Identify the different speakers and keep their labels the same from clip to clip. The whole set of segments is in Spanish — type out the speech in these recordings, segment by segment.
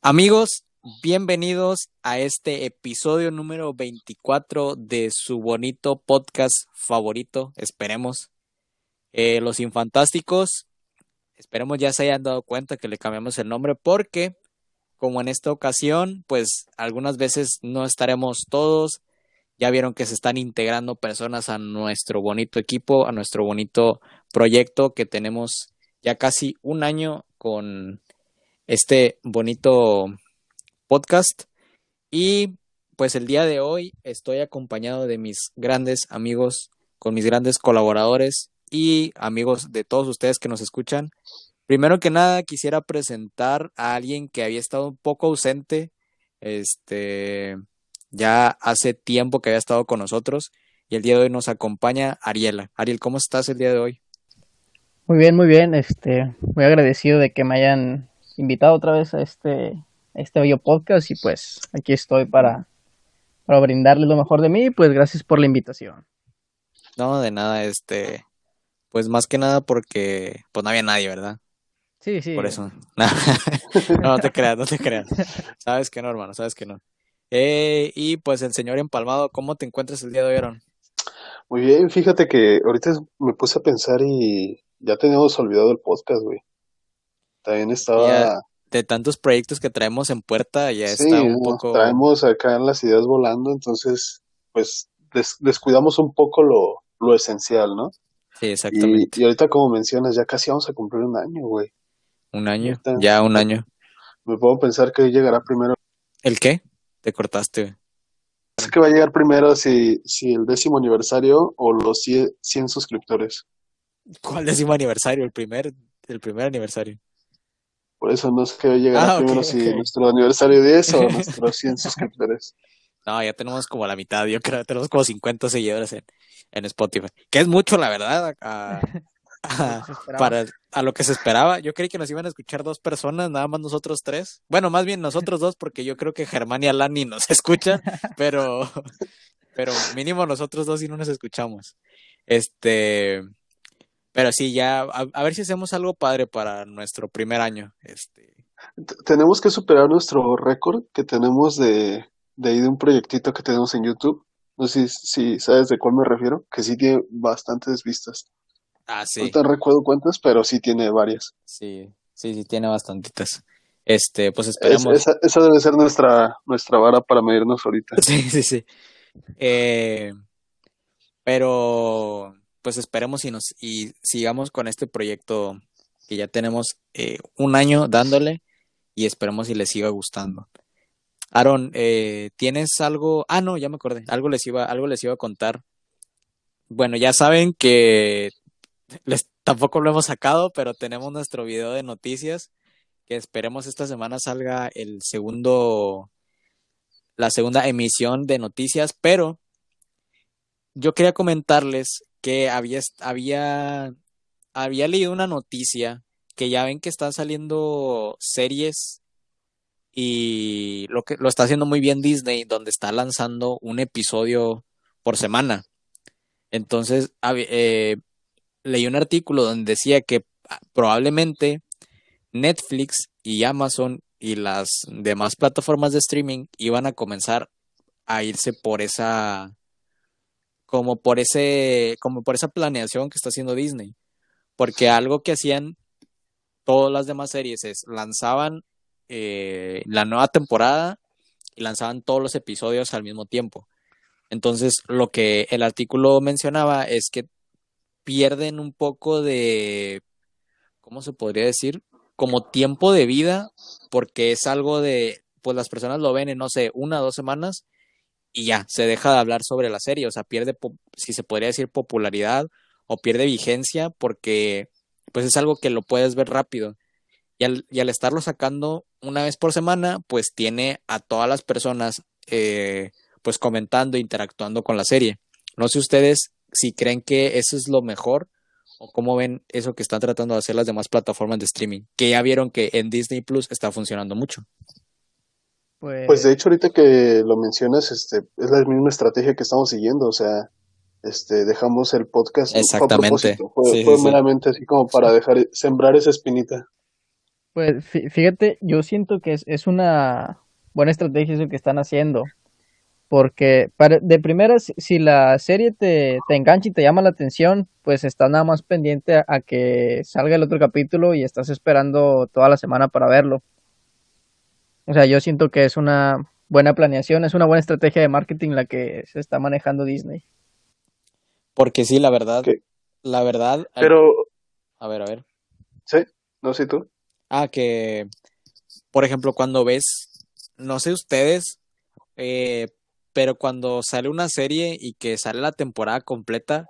Speaker 1: Amigos, bienvenidos a este episodio número 24 de su bonito podcast favorito, esperemos. Eh, Los Infantásticos, esperemos ya se hayan dado cuenta que le cambiamos el nombre porque, como en esta ocasión, pues algunas veces no estaremos todos. Ya vieron que se están integrando personas a nuestro bonito equipo, a nuestro bonito proyecto que tenemos ya casi un año con este bonito podcast. Y pues el día de hoy estoy acompañado de mis grandes amigos, con mis grandes colaboradores y amigos de todos ustedes que nos escuchan. Primero que nada quisiera presentar a alguien que había estado un poco ausente, este, ya hace tiempo que había estado con nosotros y el día de hoy nos acompaña Ariela. Ariel, ¿cómo estás el día de hoy?
Speaker 2: Muy bien, muy bien, este, muy agradecido de que me hayan invitado otra vez a este, este bello podcast y pues aquí estoy para, para brindarles lo mejor de mí, pues gracias por la invitación.
Speaker 1: No, de nada, este, pues más que nada porque pues no había nadie, ¿verdad?
Speaker 2: Sí, sí.
Speaker 1: Por eso. no, no te creas, no te creas. Sabes que no, hermano, sabes que no. Eh, y pues el señor empalmado, ¿cómo te encuentras el día de hoy, Aaron?
Speaker 3: Muy bien, fíjate que ahorita me puse a pensar y ya teníamos olvidado el podcast, güey. También estaba...
Speaker 1: Ya, de tantos proyectos que traemos en puerta, ya
Speaker 3: Sí,
Speaker 1: está un poco...
Speaker 3: traemos acá las ideas volando, entonces, pues, des- descuidamos un poco lo, lo esencial, ¿no?
Speaker 1: Sí, exactamente.
Speaker 3: y ahorita, como mencionas, ya casi vamos a cumplir un año, güey.
Speaker 1: Un año, ya un año.
Speaker 3: Me puedo pensar que llegará primero.
Speaker 1: ¿El qué? Te cortaste.
Speaker 3: Sé que va a llegar primero si, si el décimo aniversario o los 100, 100 suscriptores.
Speaker 1: ¿Cuál décimo aniversario? El primer, el primer aniversario.
Speaker 3: Por eso no sé qué llegará
Speaker 1: Ah, ok,
Speaker 3: primero si nuestro aniversario 10 o nuestros 100 suscriptores.
Speaker 1: No, ya tenemos como la mitad, yo creo, tenemos como 50 seguidores en, en Spotify, que es mucho, la verdad, a, a- para a lo que se esperaba. Yo creí que nos iban a escuchar dos personas, nada más nosotros tres. Bueno, más bien nosotros dos, porque yo creo que Germán y Alani nos escuchan, pero, pero mínimo nosotros dos sí no nos escuchamos. Este, pero sí, ya, a, a ver si hacemos algo padre para nuestro primer año. Este,
Speaker 3: Tenemos que superar nuestro récord que tenemos de, de ahí de un proyectito que tenemos en YouTube. No sé si, si sabes de cuál me refiero, que sí tiene bastantes vistas.
Speaker 1: Ah, sí.
Speaker 3: No te recuerdo cuántas, pero sí tiene varias.
Speaker 1: Sí, sí, sí, tiene bastantitas. Este, pues
Speaker 3: Es-
Speaker 1: esperemos.
Speaker 3: esa, esa debe ser nuestra, nuestra vara para medirnos ahorita.
Speaker 1: Sí, sí, sí. Eh, pero, pues esperemos y nos y sigamos con este proyecto que ya tenemos eh, un año dándole y esperemos si les siga gustando. Aaron, eh, ¿tienes algo? Ah, no, ya me acordé. Algo les iba, algo les iba a contar. Bueno, ya saben que tampoco lo hemos sacado, pero tenemos nuestro video de noticias que esperemos esta semana salga el segundo, la segunda emisión de noticias, pero yo quería comentarles que había, había, había leído una noticia que ya ven que están saliendo series y lo que lo está haciendo muy bien Disney, donde está lanzando un episodio por semana. Entonces, eh, leí un artículo donde decía que ah, probablemente Netflix y Amazon y las demás plataformas de streaming iban a comenzar a irse por esa como por ese como por esa planeación que está haciendo Disney, porque algo que hacían todas las demás series es lanzaban eh, la nueva temporada y lanzaban todos los episodios al mismo tiempo. Entonces, lo que el artículo mencionaba es que pierden un poco de, ¿cómo se podría decir? Como tiempo de vida, porque es algo de, pues las personas lo ven en, no sé, una o dos semanas y ya, se deja de hablar sobre la serie, o sea, pierde, si se podría decir, popularidad o pierde vigencia porque, pues es algo que lo puedes ver rápido. Y al, y al estarlo sacando una vez por semana, pues tiene a todas las personas, eh, pues comentando, interactuando con la serie. No sé ustedes si creen que eso es lo mejor o cómo ven eso que están tratando de hacer las demás plataformas de streaming, que ya vieron que en Disney Plus está funcionando mucho.
Speaker 2: Pues,
Speaker 3: Pues de hecho, ahorita que lo mencionas, este, es la misma estrategia que estamos siguiendo. O sea, este, dejamos el podcast.
Speaker 1: Exactamente.
Speaker 3: Fue, fue, meramente así como para dejar, sembrar esa espinita.
Speaker 2: Pues fíjate, yo siento que es, es una buena estrategia eso que están haciendo. Porque para, de primera, si la serie te, te engancha y te llama la atención, pues estás nada más pendiente a, que salga el otro capítulo y estás esperando toda la semana para verlo. O sea, yo siento que es una buena planeación, es una buena estrategia de marketing la que se está manejando Disney.
Speaker 1: Porque sí, la verdad, la verdad.
Speaker 3: Pero.
Speaker 1: A ver, a ver.
Speaker 3: Sí, no sé tú.
Speaker 1: Ah, que, por ejemplo, cuando ves, no sé ustedes, eh, pero cuando sale una serie y que sale la temporada completa,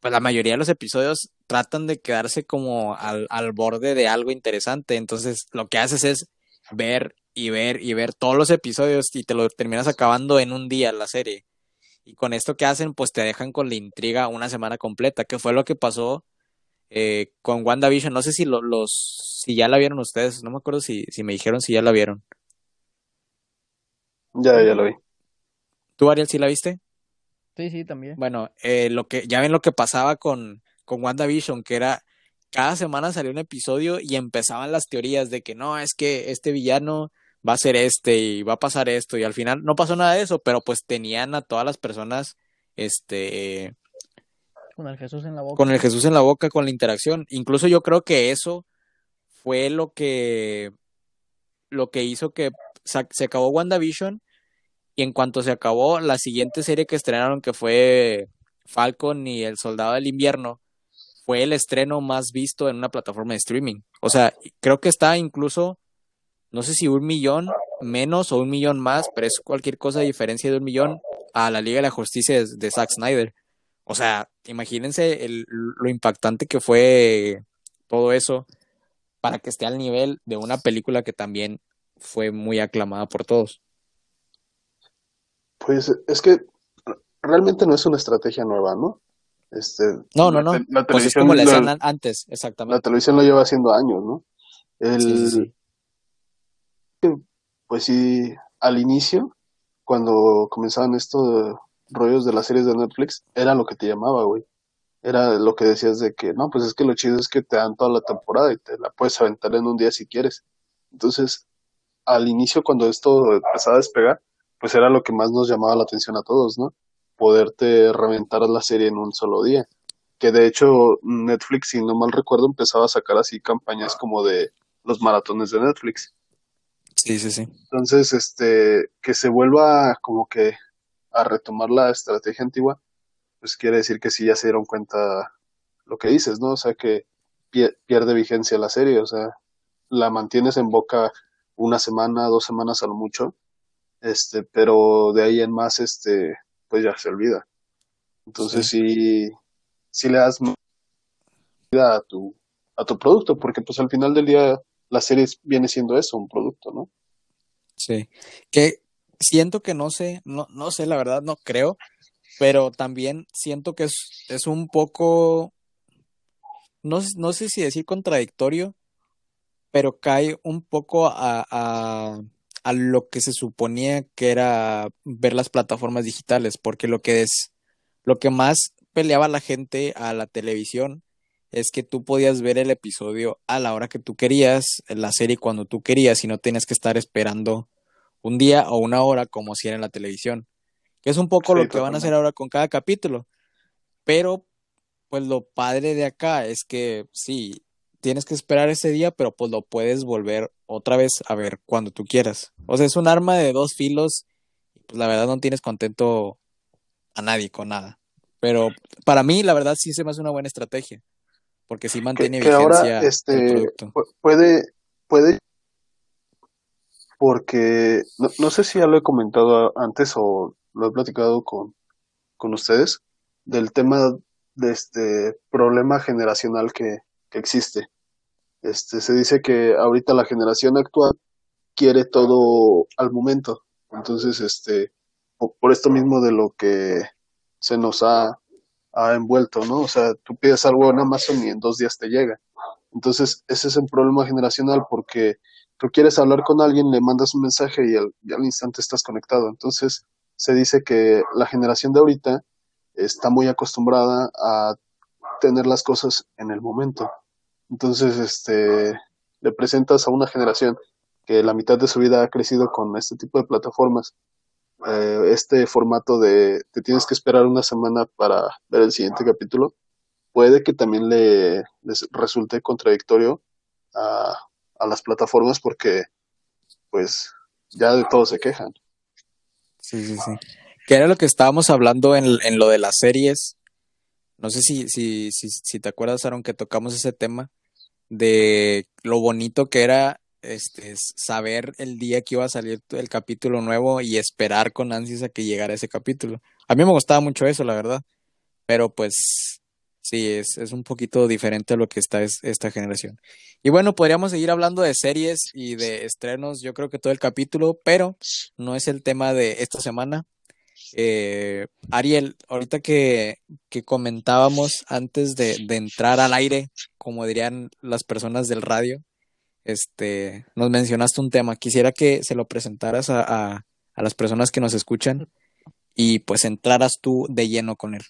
Speaker 1: pues la mayoría de los episodios tratan de quedarse como al, al borde de algo interesante. Entonces, lo que haces es ver y ver y ver todos los episodios y te lo terminas acabando en un día la serie. Y con esto que hacen, pues te dejan con la intriga una semana completa, que fue lo que pasó eh, con WandaVision. No sé si los, si ya la vieron ustedes, no me acuerdo si, si me dijeron si ya la vieron.
Speaker 3: Ya, ya la vi.
Speaker 1: ¿Tú, Ariel, sí la viste?
Speaker 2: Sí, sí, también.
Speaker 1: Bueno, eh, lo que, ya ven lo que pasaba con, con WandaVision, que era cada semana salía un episodio y empezaban las teorías de que no, es que este villano va a ser este y va a pasar esto y al final no pasó nada de eso, pero pues tenían a todas las personas este
Speaker 2: con el Jesús en la boca.
Speaker 1: Con el Jesús en la boca, con la interacción. Incluso yo creo que eso fue lo que lo que hizo que se acabó WandaVision y en cuanto se acabó la siguiente serie que estrenaron que fue Falcon y el Soldado del Invierno fue el estreno más visto en una plataforma de streaming. O sea, creo que está incluso no sé si un millón menos o un millón más, pero es cualquier cosa de diferencia de un millón a la Liga de la Justicia de, Zack Snyder. O sea, imagínense lo impactante que fue todo eso para que esté al nivel de una película que también fue muy aclamada por todos.
Speaker 3: Pues es que realmente no es una estrategia nueva, ¿no? Este,
Speaker 1: no, no, no. La, pues es como le hacían antes, exactamente.
Speaker 3: La televisión lo lleva haciendo años, ¿no? El, pues sí, al inicio, cuando comenzaban estos rollos de las series de Netflix, era lo que te llamaba, güey. Era lo que decías de que, no, pues es que lo chido es que te dan toda la temporada y te la puedes aventar en un día si quieres. Entonces, al inicio, cuando esto empezaba a despegar, pues era lo que más nos llamaba la atención a todos, ¿no? Poderte reventar la serie en un solo día. Que de hecho, Netflix, si no mal recuerdo, empezaba a sacar así campañas como de los maratones de Netflix
Speaker 1: Sí, sí, sí.
Speaker 3: Entonces, este, que se vuelva como que a retomar la estrategia antigua, pues quiere decir que sí ya se dieron cuenta lo que dices, ¿no? O sea, que pierde vigencia la serie, o sea, la mantienes en boca una semana, dos semanas a lo mucho, este, pero de ahí en más, este, pues ya se olvida. Entonces sí, sí, le das a tu, a tu producto, porque pues al final del día la serie viene siendo eso, un producto, ¿no?
Speaker 1: Sí, que siento que no sé, no, no sé, la verdad no creo, pero también siento que es, es un poco, no, no sé si decir contradictorio, pero cae un poco a, a, a lo que se suponía que era ver las plataformas digitales, porque lo que es, lo que más peleaba la gente a la televisión es que tú podías ver el episodio a la hora que tú querías, la serie cuando tú querías y no tenías que estar esperando un día o una hora como si era en la televisión. Que es un poco lo que van a hacer ahora con cada capítulo. Pero, pues lo padre de acá es que sí, tienes que esperar ese día, pero pues lo puedes volver otra vez a ver cuando tú quieras. O sea, es un arma de dos filos. Pues la verdad no tienes contento a nadie con nada. Pero para mí, la verdad, sí se me hace una buena estrategia porque sí mantiene
Speaker 3: que, ahora, este, Puede, puede, porque no, sé si ya lo he comentado antes o lo he platicado con, con ustedes, del tema de este problema generacional que, que existe. Este, se dice que ahorita la generación actual quiere todo al momento. Entonces, este, por esto mismo de lo que se nos ha ha envuelto, ¿no? O sea, tú pides algo en Amazon y en dos días te llega. Entonces, ese es un problema generacional porque tú quieres hablar con alguien, le mandas un mensaje y al, instante estás conectado. Entonces, se dice que la generación de ahorita está muy acostumbrada a tener las cosas en el momento. Entonces, este, le presentas a una generación que la mitad de su vida ha crecido con este tipo de plataformas, eh, este formato de te tienes que esperar una semana para ver el siguiente capítulo, puede que también le resulte contradictorio a, a las plataformas porque pues ya de todo se quejan.
Speaker 1: Sí, sí, sí. Que era lo que estábamos hablando en, en lo de las series. No sé si, si, si, si te acuerdas, Aaron, que tocamos ese tema de lo bonito que era este, saber el día que iba a salir el capítulo nuevo y esperar con ansias a que llegara ese capítulo. A mí me gustaba mucho eso, la verdad. Pero pues sí, es, es un poquito diferente a lo que está es, esta generación. Y bueno, podríamos seguir hablando de series y de estrenos, yo creo que todo el capítulo, pero no es el tema de esta semana. Eh, Ariel, ahorita que, que comentábamos antes de, de entrar al aire, como dirían las personas del radio, este, nos mencionaste un tema. Quisiera que se lo presentaras a, a, a, las personas que nos escuchan y pues entraras tú de lleno con él.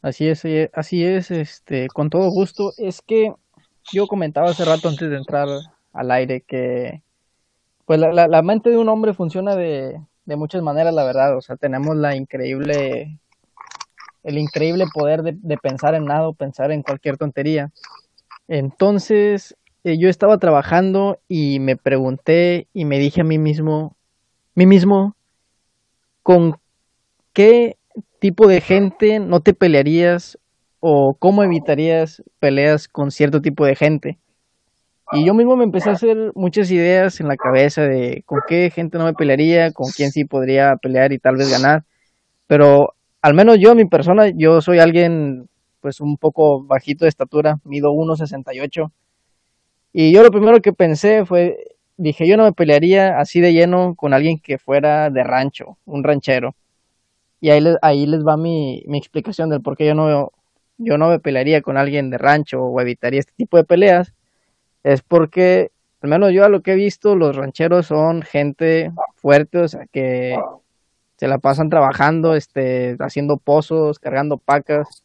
Speaker 2: Así es, así es, este, con todo gusto. Es que yo comentaba hace rato antes de entrar al aire que pues la, la, la mente de un hombre funciona de, de muchas maneras, la verdad. O sea, tenemos la increíble, el increíble poder de, pensar en nada o pensar en cualquier tontería. Entonces, eh, yo estaba trabajando y me pregunté y me dije a mí mismo, mí mismo, ¿con qué tipo de gente no te pelearías o cómo evitarías peleas con cierto tipo de gente? Y yo mismo me empecé a hacer muchas ideas en la cabeza de con qué gente no me pelearía, con quién sí podría pelear y tal vez ganar. Pero al menos yo, mi persona, yo soy alguien pues un poco bajito de estatura, mido 1,68. Y yo lo primero que pensé fue, dije, yo no me pelearía así de lleno con alguien que fuera de rancho, un ranchero. Y ahí les, ahí les va mi, mi explicación del por qué yo no, yo no me pelearía con alguien de rancho o evitaría este tipo de peleas. Es porque, al menos yo a lo que he visto, los rancheros son gente fuerte, o sea, que se la pasan trabajando, este, haciendo pozos, cargando pacas.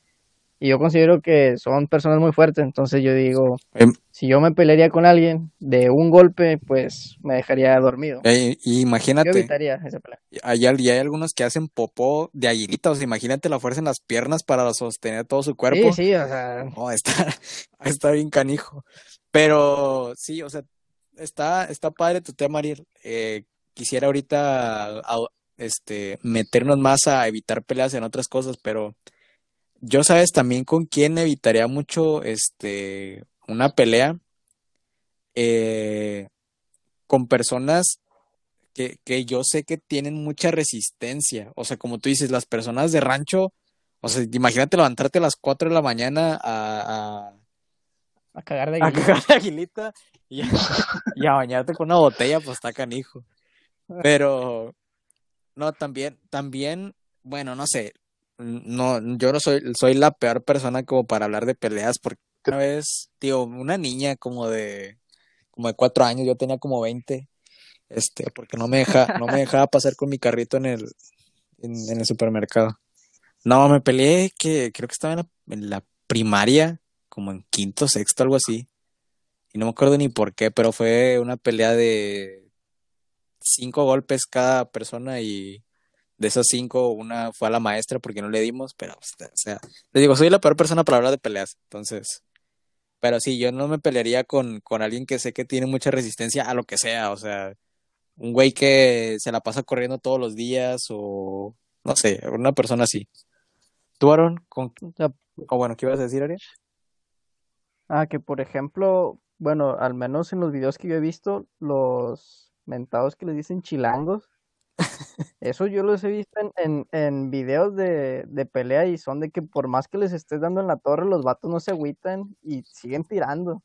Speaker 2: Y yo considero que son personas muy fuertes, entonces yo digo, eh, si yo me pelearía con alguien de un golpe, pues me dejaría dormido.
Speaker 1: Eh, imagínate.
Speaker 2: Yo evitaría esa pelea.
Speaker 1: Hay, hay, algunos que hacen popó de aguilita, o sea, imagínate la fuerza en las piernas para sostener todo su cuerpo.
Speaker 2: Sí, sí, o sea.
Speaker 1: No, está, está bien canijo. Pero sí, o sea, está, está padre tu tema, Ariel. Eh, quisiera ahorita a, este, meternos más a evitar peleas en otras cosas, pero yo sabes también con quién evitaría mucho este una pelea eh, con personas que, que, yo sé que tienen mucha resistencia. O sea, como tú dices, las personas de rancho, o sea, imagínate levantarte a las 4 de la mañana a, a,
Speaker 2: a cagar de
Speaker 1: aguilita, a cagar de aguilita y, a, y a bañarte con una botella, pues está canijo. Pero, no, también, también, bueno, no sé, no, yo no soy, soy la peor persona como para hablar de peleas, porque una vez, tío, una niña como de, como de cuatro años, yo tenía como veinte, este, porque no me deja, no me dejaba pasar con mi carrito en el, en, en el supermercado. No, me peleé que creo que estaba en la, en la primaria, como en quinto, sexto, algo así. Y no me acuerdo ni por qué, pero fue una pelea de cinco golpes cada persona y de esos cinco, una fue a la maestra porque no le dimos, pero, o sea, le digo, soy la peor persona para hablar de peleas, entonces, pero sí, yo no me pelearía con, con alguien que sé que tiene mucha resistencia a lo que sea, o sea, un güey que se la pasa corriendo todos los días o, no sé, una persona así. ¿Tú, Aaron? Con... O bueno, ¿qué ibas a decir, Ariel?
Speaker 2: Ah, que por ejemplo, bueno, al menos en los videos que yo he visto, los mentados que les dicen chilangos, eso yo los he visto en, en, en videos de, de, pelea y son de que por más que les estés dando en la torre, los vatos no se agüitan y siguen tirando.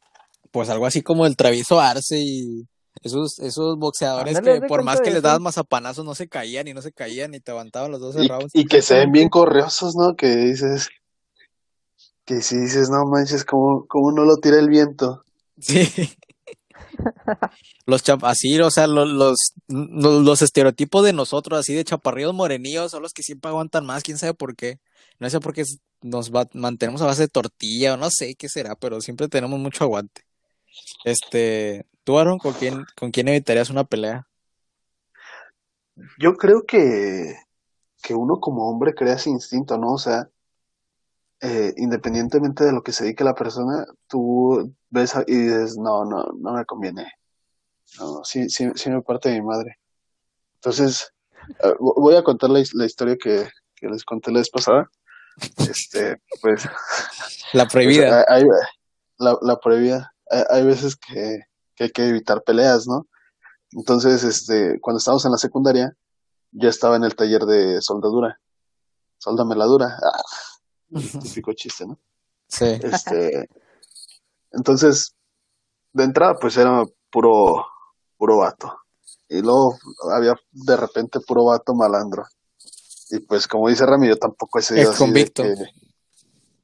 Speaker 1: Pues algo así como el Traviso Arce y esos, esos boxeadores que por más que les dabas mazapanazos no se caían y no se caían y te aguantaban los 12
Speaker 3: y,
Speaker 1: rounds.
Speaker 3: Y que se ven bien corriosos, ¿no? Que dices, que si dices, no manches, como, como no lo tira el viento.
Speaker 1: Sí. Los chap así, o sea, los, los, los, estereotipos de nosotros, así de chaparrillos morenillos, son los que siempre aguantan más, quién sabe por qué. No sé por qué nos mantenemos a base de tortilla o no sé qué será, pero siempre tenemos mucho aguante. Este, tú, Aaron, ¿con quién, con quién evitarías una pelea?
Speaker 3: Yo creo que, que uno como hombre crea ese instinto, ¿no? O sea, eh, independientemente de lo que se dedique la persona, tú ves y dices, no, no, no me conviene. No, sí, sí, sí me parte de mi madre. Entonces, eh, voy a contar la, historia que, les conté la vez pasada. Este, pues.
Speaker 1: La prohibida.
Speaker 3: Pues, la, la, prohibida. Hay, veces que, hay que evitar peleas, ¿no? Entonces, este, cuando estábamos en la secundaria, yo estaba en el taller de soldadura. Soldame la dura. Ah, típico chiste, ¿no?
Speaker 1: Sí.
Speaker 3: Este, entonces, de entrada, pues era puro, puro vato. Y luego había de repente puro vato malandro. Y pues, como dice Rami, yo tampoco he sido así
Speaker 1: convicto.
Speaker 3: de que.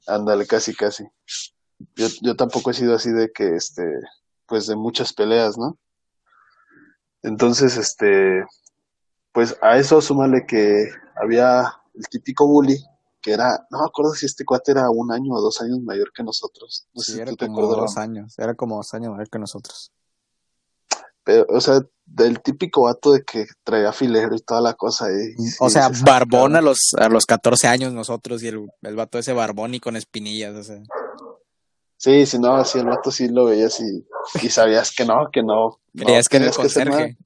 Speaker 3: Ándale, casi, casi. Yo, yo tampoco he sido así de que, este, pues de muchas peleas, ¿no? Entonces, este, pues a eso súmale que había el típico bully que era, no me acuerdo si este cuate era un año o dos años mayor que nosotros. No sé
Speaker 1: era
Speaker 3: si
Speaker 1: tú como dos años, era como dos años mayor que nosotros.
Speaker 3: Pero, o sea, del típico vato de que traía filero y toda la cosa.
Speaker 1: o sea, barbón a los, a los 14 años nosotros y el, el vato ese barbón y con espinillas, o sea.
Speaker 3: Sí, si no, así el vato sí lo veías y, y sabías que no, que no.
Speaker 1: Creías que era el conserje.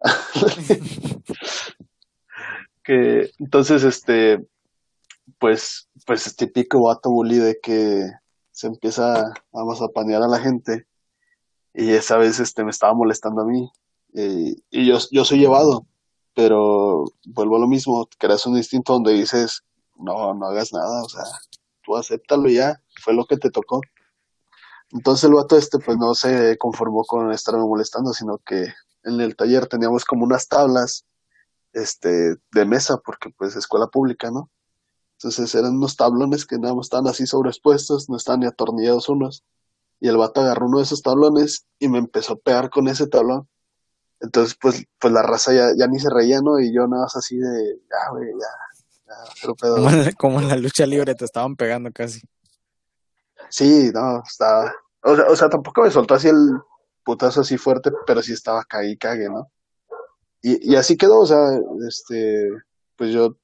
Speaker 3: que entonces este pues, pues es típico vato bully de que se empieza, a panear a la gente. Y esa vez este, me estaba molestando a mí. y yo, yo soy llevado, pero vuelvo a lo mismo, creas un instinto donde dices, no, no hagas nada, o sea, tú acéptalo ya, fue lo que te tocó. Entonces el vato este pues no se conformó con estarme molestando, sino que en el taller teníamos como unas tablas este de mesa porque pues escuela pública, ¿no? Entonces eran unos tablones que nada más estaban así sobreexpuestos, no estaban ni atornillados unos. Y el vato agarró uno de esos tablones y me empezó a pegar con ese tablón. Entonces, pues, pues la raza ya, ya ni se reía, ¿no? Y yo nada más así de, ya, güey, ya, ya, pero pedo.
Speaker 1: Como en, la, lucha libre te estaban pegando casi.
Speaker 3: Sí, no, estaba, o sea, o sea, tampoco me soltó así el putazo así fuerte, pero sí estaba caí, cague, ¿no? Y, y así quedó, o sea, este, pues yo,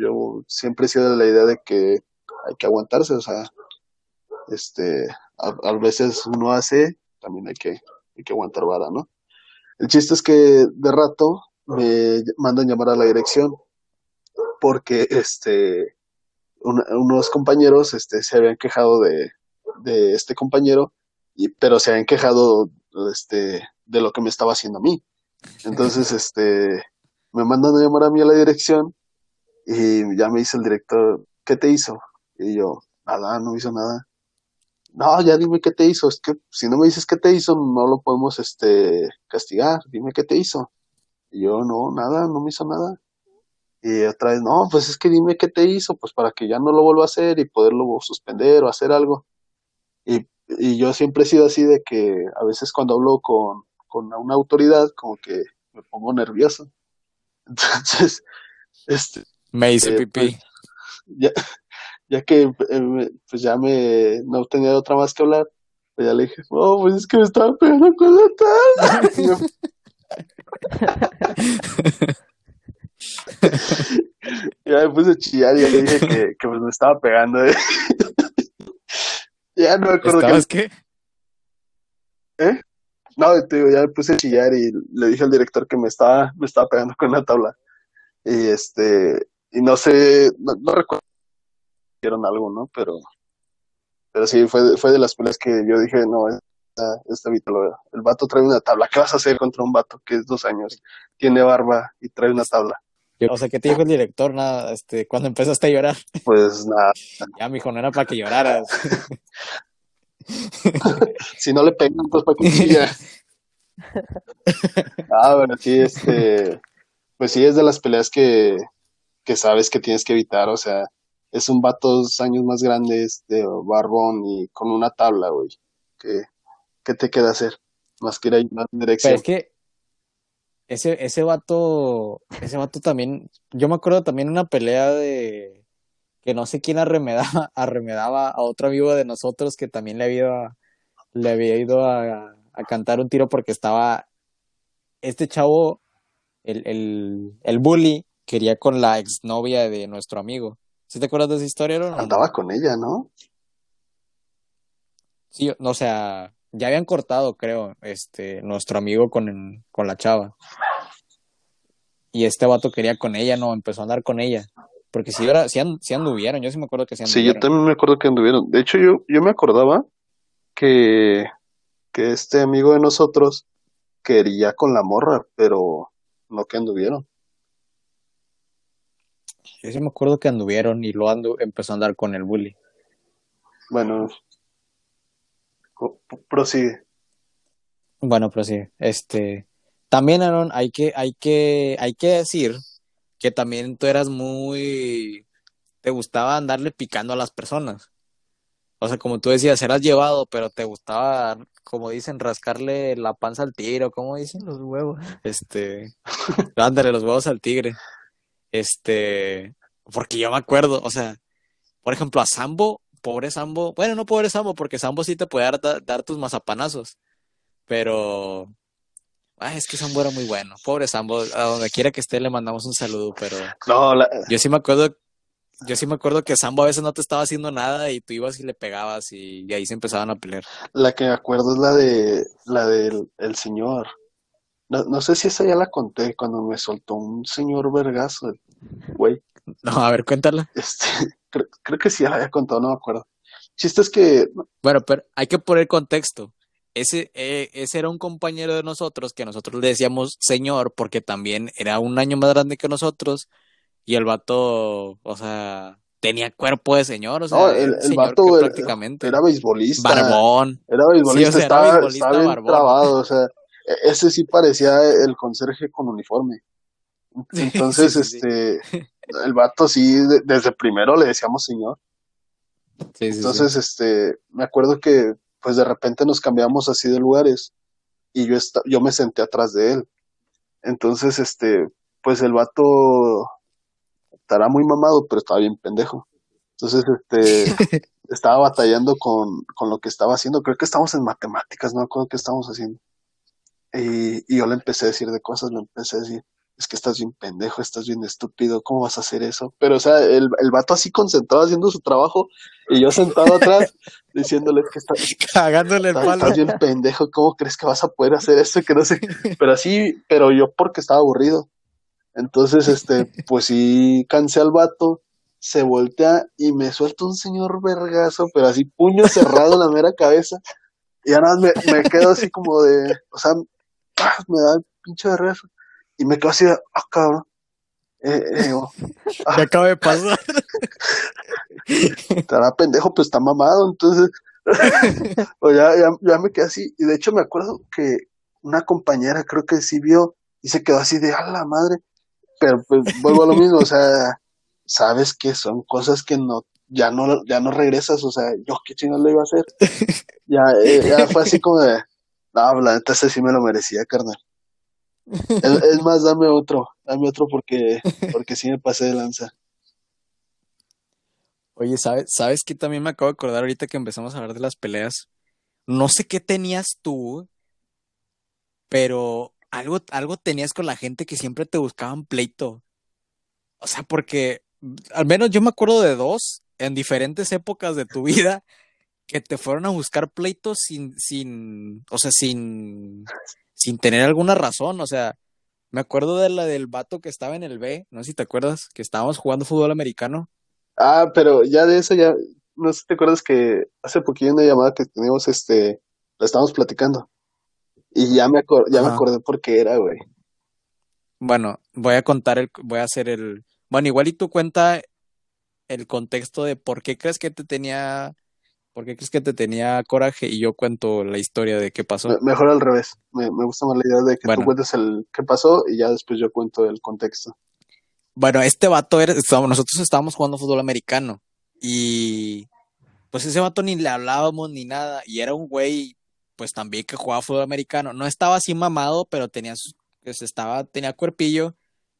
Speaker 3: yo siempre he sido de la idea de que hay que aguantarse, o sea, este, a, veces uno hace, también hay que, hay que aguantar vara, ¿no? El chiste es que de rato me mandan llamar a la dirección porque este unos compañeros este se habían quejado de, de este compañero y pero se habían quejado este de lo que me estaba haciendo a mí entonces este me mandan a llamar a mí a la dirección y ya me dice el director, ¿qué te hizo? Y yo, nada, no hizo nada. No, ya dime qué te hizo. Es que si no me dices qué te hizo, no lo podemos este castigar. Dime qué te hizo. Y yo, no, nada, no me hizo nada. Y otra vez, no, pues es que dime qué te hizo, pues para que ya no lo vuelva a hacer y poderlo suspender o hacer algo. Y, y yo siempre he sido así de que a veces cuando hablo con, con una autoridad, como que me pongo nervioso. Entonces, este,
Speaker 1: me hice
Speaker 3: eh,
Speaker 1: pipí.
Speaker 3: Pues, ya, ya que eh, pues ya me no tenía otra más que hablar, pues ya le dije, oh, pues es que me estaba pegando con la tabla. ya me puse a chillar y ya le dije que, que pues me estaba pegando. ¿eh? ya no me acuerdo
Speaker 1: ¿Estabas qué.
Speaker 3: ¿Eh? No, te digo, ya me puse a chillar y le dije al director que me estaba, me estaba pegando con la tabla. Y este, y no sé, no, no recuerdo hicieron algo, ¿no? Pero, pero sí, fue, fue de las peleas que yo dije, no, esta, esta el vato trae una tabla, ¿qué vas a hacer contra un vato que es dos años, tiene barba y trae una tabla?
Speaker 1: O sea, ¿qué te dijo el director nada, este, cuando empezaste a llorar?
Speaker 3: Pues nada.
Speaker 1: Ya, mijo, no era para que lloraras.
Speaker 3: si no le pegan, pues para que siga. ah, bueno, sí, este, pues sí, es de las peleas que, que sabes que tienes que evitar, o sea, es un vato dos años más grande, este, barbón y con una tabla, güey. ¿Qué, ¿Qué te queda hacer? más que ir más
Speaker 1: Pero
Speaker 3: dirección.
Speaker 1: es que ese, ese vato, ese vato también, yo me acuerdo también una pelea de que no sé quién arremedaba, arremedaba a otro amigo de nosotros que también le había ido a, le había ido a, a cantar un tiro porque estaba este chavo, el, el, el bully, quería con la exnovia de nuestro amigo. ¿Sí te acuerdas de esa historia, no?
Speaker 3: Andaba con ella, ¿no?
Speaker 1: Sí, no, o sea, ya habían cortado, creo, este, nuestro amigo con, con la chava. Y este vato quería con ella, no, empezó a andar con ella. Porque si era, sí, and- sí anduvieron, yo sí me acuerdo que sí
Speaker 3: Sí, yo
Speaker 1: anduvieron.
Speaker 3: también me acuerdo que anduvieron. De hecho, yo, yo me acordaba que, que este amigo de nosotros quería con la morra, pero no que anduvieron.
Speaker 1: Yo sí me acuerdo que anduvieron y lo andu empezó a andar con el bully.
Speaker 3: Bueno, prosigue.
Speaker 1: Bueno, sí, este, también, Aaron, hay que, hay que, hay que decir que también tú eras muy, te gustaba andarle picando a las personas. O sea, como tú decías, eras llevado, pero te gustaba, como dicen, rascarle la panza al tiro, ¿cómo dicen?
Speaker 2: Los huevos.
Speaker 1: Este, ándale los huevos al tigre. Este, porque yo me acuerdo, o sea, por ejemplo, a Sambo, pobre Sambo, bueno, no pobre Sambo, porque Sambo sí te puede dar, da- dar tus mazapanazos, pero, es que Sambo era muy bueno. Pobre Sambo, a donde quiera que esté le mandamos un saludo, pero
Speaker 3: No, la,
Speaker 1: yo sí me acuerdo, yo sí me acuerdo que Sambo a veces no te estaba haciendo nada y tú ibas y le pegabas y, y ahí se empezaban a pelear.
Speaker 3: la que me acuerdo es la de la del el señor. No, no sé si esa ya la conté cuando me soltó un señor vergazo, el güey.
Speaker 1: No, a ver, cuéntala.
Speaker 3: Este, creo, creo que sí la había contado, no me acuerdo. Chiste es que
Speaker 1: Bueno, pero hay que poner contexto. Ese, eh, ese era un compañero de nosotros que nosotros le decíamos señor porque también era un año más grande que nosotros y el vato, o sea, tenía cuerpo de señor, o sea,
Speaker 3: No,
Speaker 1: era
Speaker 3: el, el
Speaker 1: señor
Speaker 3: vato
Speaker 1: que
Speaker 3: era,
Speaker 1: prácticamente.
Speaker 3: era beisbolista.
Speaker 1: Barbón.
Speaker 3: Era beisbolista,
Speaker 1: Sí, o sea, era
Speaker 3: estaba,
Speaker 1: beisbolista
Speaker 3: estaba bien
Speaker 1: barbón.
Speaker 3: trabado, o sea, e- ese sí parecía el conserje con uniforme. Entonces,
Speaker 1: Sí, sí, sí.
Speaker 3: este, el vato sí, de- desde primero le decíamos señor. Entonces, este, me acuerdo que, pues de repente nos cambiamos así de lugares y yo, esta- yo me senté atrás de él. Entonces, este, pues el vato estará muy mamado, pero estaba bien pendejo. Entonces, este, estaba batallando con, con lo que estaba haciendo. Creo que estábamos en matemáticas, no me acuerdo qué estábamos haciendo. Y, y yo le empecé a decir de cosas, le empecé a decir, es que estás bien pendejo, estás bien estúpido, ¿cómo vas a hacer eso? Pero, o sea, el, el vato así concentrado haciendo su trabajo y yo sentado atrás diciéndole que está,
Speaker 1: Cagándole el
Speaker 3: estás,
Speaker 1: palo.
Speaker 3: estás bien pendejo, ¿cómo crees que vas a poder hacer eso? Que no sé, pero así, pero yo porque estaba aburrido. Entonces, este, pues sí, cansé al vato, se voltea y me suelta un señor vergazo, pero así puño cerrado en la mera cabeza. Y más me, me quedo así como de, o sea, me da el pinche vergazo. Y me quedo así de, ah, cabrón. Eh, eh,
Speaker 1: acaba de pasar.
Speaker 3: estará pendejo, pues está mamado, entonces, o ya, ya, ya me quedé así, y de hecho me acuerdo que una compañera creo que sí vio y se quedó así de, a la madre, pero pues vuelvo a lo mismo, o sea, sabes que son cosas que no, ya no, ya no regresas, o sea, yo qué chingados le iba a hacer, ya, eh, ya fue así como de, no, la neta ese sí me lo merecía, carnal. Es, es más, dame otro, dame otro porque, porque sí me pasé de lanza.
Speaker 1: Oye, ¿sabes, ¿sabes qué también me acabo de acordar ahorita que empezamos a hablar de las peleas? No sé qué tenías tú, pero algo, algo tenías con la gente que siempre te buscaban pleito. O sea, porque al menos yo me acuerdo de dos en diferentes épocas de tu vida que te fueron a buscar pleitos sin, sin, o sea, sin, sin tener alguna razón. O sea, me acuerdo de la del vato que estaba en el B, no sé si te acuerdas, que estábamos jugando fútbol americano.
Speaker 3: Ah, pero ya de eso ya, no sé si te acuerdas que hace poquillo en una llamada que teníamos, este, la estábamos platicando. Y ya me acor- ya me acordé por qué era, güey.
Speaker 1: Bueno, voy a contar el, voy a hacer el, bueno, igual y tú cuenta el contexto de por qué crees que te tenía, por qué crees que te tenía coraje y yo cuento la historia de qué pasó.
Speaker 3: Me- mejor al revés. Me, me gusta más la idea de que
Speaker 1: Bueno.
Speaker 3: tú cuentes el qué pasó y ya después yo cuento el contexto.
Speaker 1: Bueno, este vato era, estábamos- nosotros estábamos jugando fútbol americano y pues ese vato ni le hablábamos ni nada y era un güey pues también que jugaba fútbol americano. No estaba así mamado, pero tenía, pues, estaba, tenía cuerpillo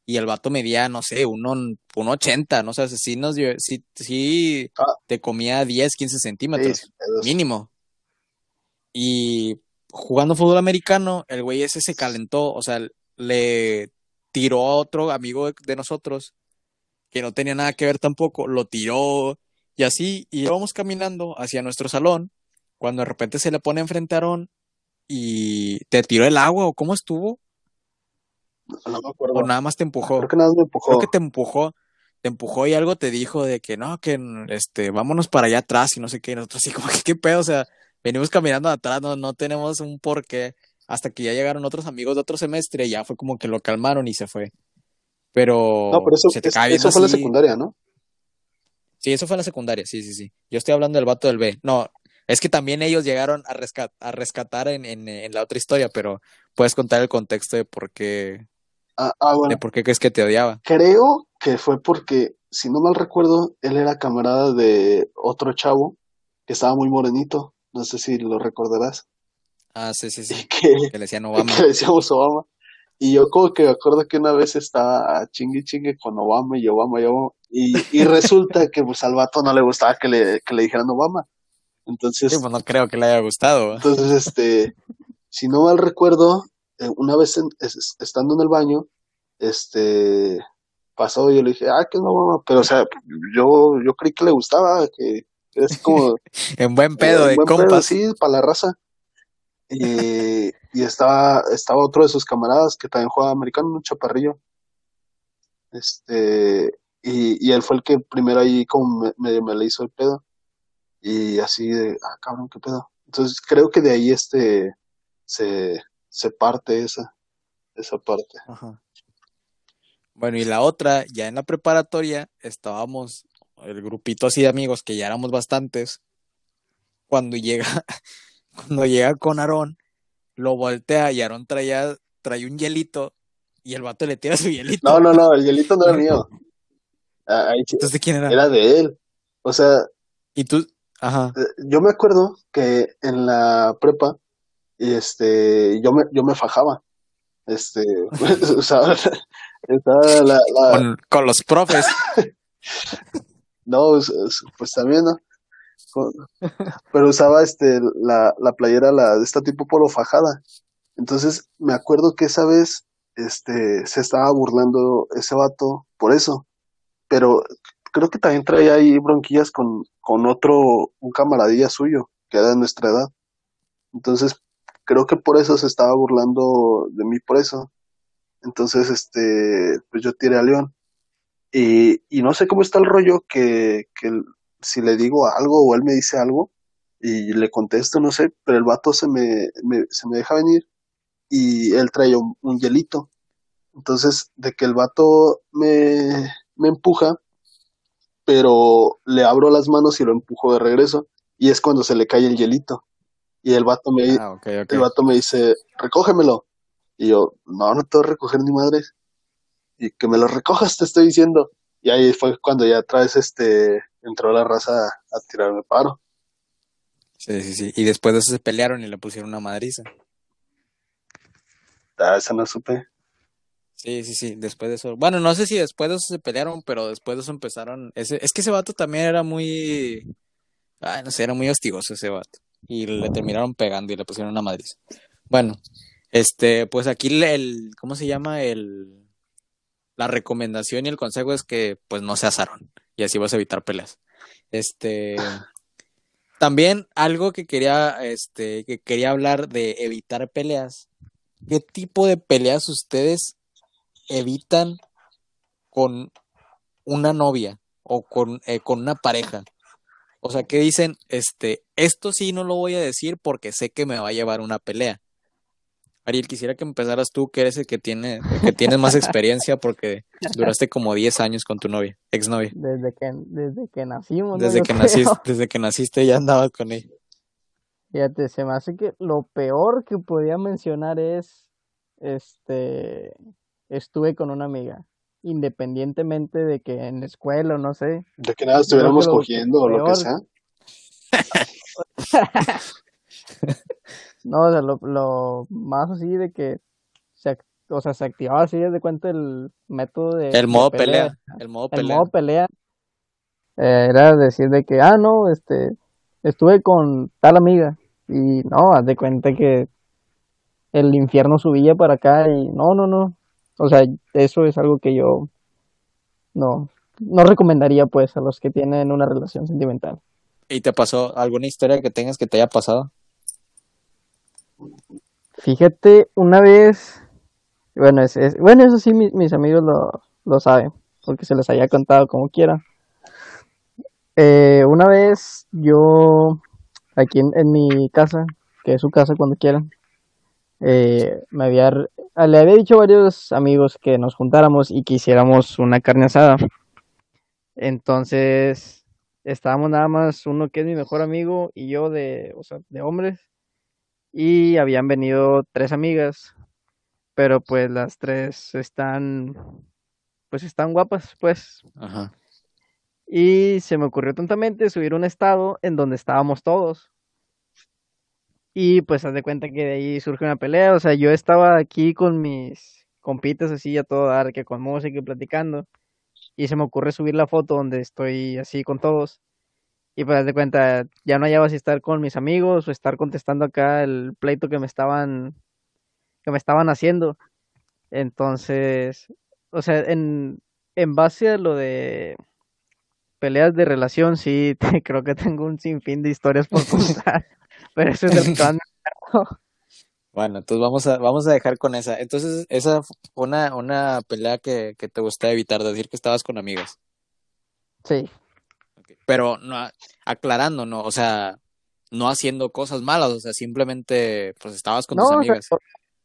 Speaker 1: y el vato medía, no sé, uno, un 80, no sé, si nos sí, sí ah. te comía 10, 15 centímetros, mínimo. Y jugando fútbol americano, el güey ese se calentó, o sea, le tiró a otro amigo de, nosotros que no tenía nada que ver tampoco, lo tiró y así, y íbamos caminando hacia nuestro salón, cuando de repente se le pone enfrente a y te tiró el agua, o cómo estuvo.
Speaker 3: No me acuerdo.
Speaker 1: O nada más te empujó.
Speaker 3: Creo que nada más me empujó.
Speaker 1: Creo que te empujó, te empujó y algo te dijo de que no, que este, vámonos para allá atrás y no sé qué, y nosotros así como que qué pedo, o sea, venimos caminando atrás, no, no tenemos un porqué, hasta que ya llegaron otros amigos de otro semestre y ya fue como que lo calmaron y se fue. Pero,
Speaker 3: no, pero eso, eso fue la secundaria, ¿no?
Speaker 1: Sí, eso fue en la secundaria, sí, sí, sí. Yo estoy hablando del vato del B. No, es que también ellos llegaron a, a rescatar en, en, la otra historia, pero puedes contar el contexto de por qué.
Speaker 3: Ah, ah, bueno.
Speaker 1: De por qué crees que te odiaba.
Speaker 3: Creo que fue porque, si no mal recuerdo, él era camarada de otro chavo que estaba muy morenito. No sé si lo recordarás.
Speaker 1: Ah, sí, sí, sí.
Speaker 3: Que,
Speaker 1: le decían Obama.
Speaker 3: Que le decíamos Obama. Y yo como que me acuerdo que una vez estaba chingue chingue con Obama y Obama y Obama. Y, y resulta que pues al vato no le gustaba que le, que le dijeran Obama. Entonces.
Speaker 1: Sí, pues no creo que le haya gustado.
Speaker 3: Entonces, este, si no mal recuerdo, eh, una vez estando en el baño, este, pasó y yo le dije, ah, que no, Obama. Pero, o sea, yo, yo creí que le gustaba, que, es como.
Speaker 1: en buen pedo, de compas.
Speaker 3: sí, para la raza. Y, y estaba, estaba otro de sus camaradas que también juega americano, un chaparrillo. Este, y, y él fue el que primero ahí como me, me, le hizo el pedo. Y así de, ah, cabrón, qué pedo. Entonces creo que de ahí este, se, se parte esa, esa parte. Ajá.
Speaker 1: Bueno, y la otra, ya en la preparatoria, estábamos, el grupito así de amigos, que ya éramos bastantes, cuando llega, cuando llega con Aarón, lo voltea y Aarón traía, trae un hielito y el vato le tira su hielito.
Speaker 3: No, no, no, el hielito no era mío. Ah,
Speaker 1: Entonces, ¿de quién era?
Speaker 3: Era de él. O sea.
Speaker 1: ¿Y tú? Ajá.
Speaker 3: Eh, yo me acuerdo que en la prepa, este, yo me, yo me fajaba. Este, usaba, la,
Speaker 1: Con, con, los profes.
Speaker 3: no, pues también, ¿no? pero usaba este la, la playera la de este tipo polo fajada. Entonces me acuerdo que esa vez este se estaba burlando ese vato por eso. Pero creo que también traía ahí bronquillas con, con otro, un camaradilla suyo, que era de nuestra edad. Entonces, creo que por eso se estaba burlando de mí por eso. Entonces, este, pues yo tiré a León. Y, y no sé cómo está el rollo que, que si le digo algo o él me dice algo y le contesto, no sé, pero el vato se me, se me deja venir y él trae un, hielito. Entonces, de que el vato me, me empuja, pero le abro las manos y lo empujo de regreso y es cuando se le cae el hielito. Y el vato me,
Speaker 1: ah,
Speaker 3: El vato me dice, recógemelo. Y yo, no, no te voy a recoger ni madre. Y que me lo recojas, te estoy diciendo. Y ahí fue cuando ya traes este, entró la raza a tirarme paro.
Speaker 1: Sí, sí, sí. Y después de eso se pelearon y le pusieron una madriza.
Speaker 3: Ah, esa no supe.
Speaker 1: Sí, sí, sí, después de eso. Bueno, no sé si después de eso se pelearon, pero después de eso empezaron. Ese... Es que ese vato también era muy. Ay, no sé, era muy hostigoso ese vato. Y le terminaron pegando y le pusieron una madriza. Bueno, este, pues aquí el. ¿Cómo se llama? El la recomendación y el consejo es que pues no se asaron y así vas a evitar peleas. Este también algo que quería este que quería hablar de evitar peleas. ¿Qué tipo de peleas ustedes evitan con una novia o con, eh, con una pareja? O sea, que dicen, este, esto sí no lo voy a decir porque sé que me va a llevar una pelea. Ariel, quisiera que empezaras tú, que eres el que tiene, que tienes más experiencia porque duraste como 10 años con tu novia, exnovia.
Speaker 2: Desde que, desde que nacimos.
Speaker 1: Desde que naciste, desde que naciste ya andabas con ella.
Speaker 2: Fíjate, se me hace que lo peor que podía mencionar es, este, estuve con una amiga, independientemente de que en la escuela o no sé.
Speaker 3: De que nada estuviéramos cogiendo o lo que sea.
Speaker 2: No, o sea, lo, lo más así de que se, o sea, se activaba así de cuenta el método de...
Speaker 1: El modo pelea. El modo
Speaker 2: el
Speaker 1: pelea.
Speaker 2: modo pelea eh, era decir de que, ah, no, este, estuve con tal amiga y no, haz de cuenta que el infierno subía para acá y no, no, no, o sea, eso es algo que yo no, no recomendaría pues a los que tienen una relación sentimental.
Speaker 1: ¿Y te pasó alguna historia que tengas que te haya pasado?
Speaker 2: Fíjate, una vez, bueno, es, es- bueno, eso sí, mi- mis amigos lo, lo saben, porque se les haya contado como quiera. Eh, una vez yo, aquí en, en mi casa, que es su casa cuando quieran, eh, me había, le había dicho a varios amigos que nos juntáramos y que hiciéramos una carne asada. Entonces, estábamos nada más uno que es mi mejor amigo y yo de, o sea, de hombres y habían venido tres amigas, pero pues las tres están, pues están guapas, pues.
Speaker 1: Ajá.
Speaker 2: Y se me ocurrió tontamente subir un estado en donde estábamos todos. Y pues haz de cuenta que de ahí surge una pelea, o sea, yo estaba aquí con mis compitas así a todo dar, que con música y platicando, y se me ocurre subir la foto donde estoy así con todos. Y pues haz de cuenta, ya no hallaba si estar con mis amigos o estar contestando acá el pleito que me estaban, que me estaban haciendo. Entonces, o sea, en, en base a lo de peleas de relación, sí, te- creo que tengo un sinfín de historias por contar. Pero eso es el plan.
Speaker 1: Bueno, entonces vamos a, vamos a dejar con esa. Entonces, esa fue una, una pelea que, que te gusta evitar, decir que estabas con amigos.
Speaker 2: Sí.
Speaker 1: Pero no, aclarando, ¿no? O sea, no haciendo cosas malas, o sea, simplemente pues estabas con
Speaker 2: no,
Speaker 1: tus
Speaker 2: o sea,
Speaker 1: amigas.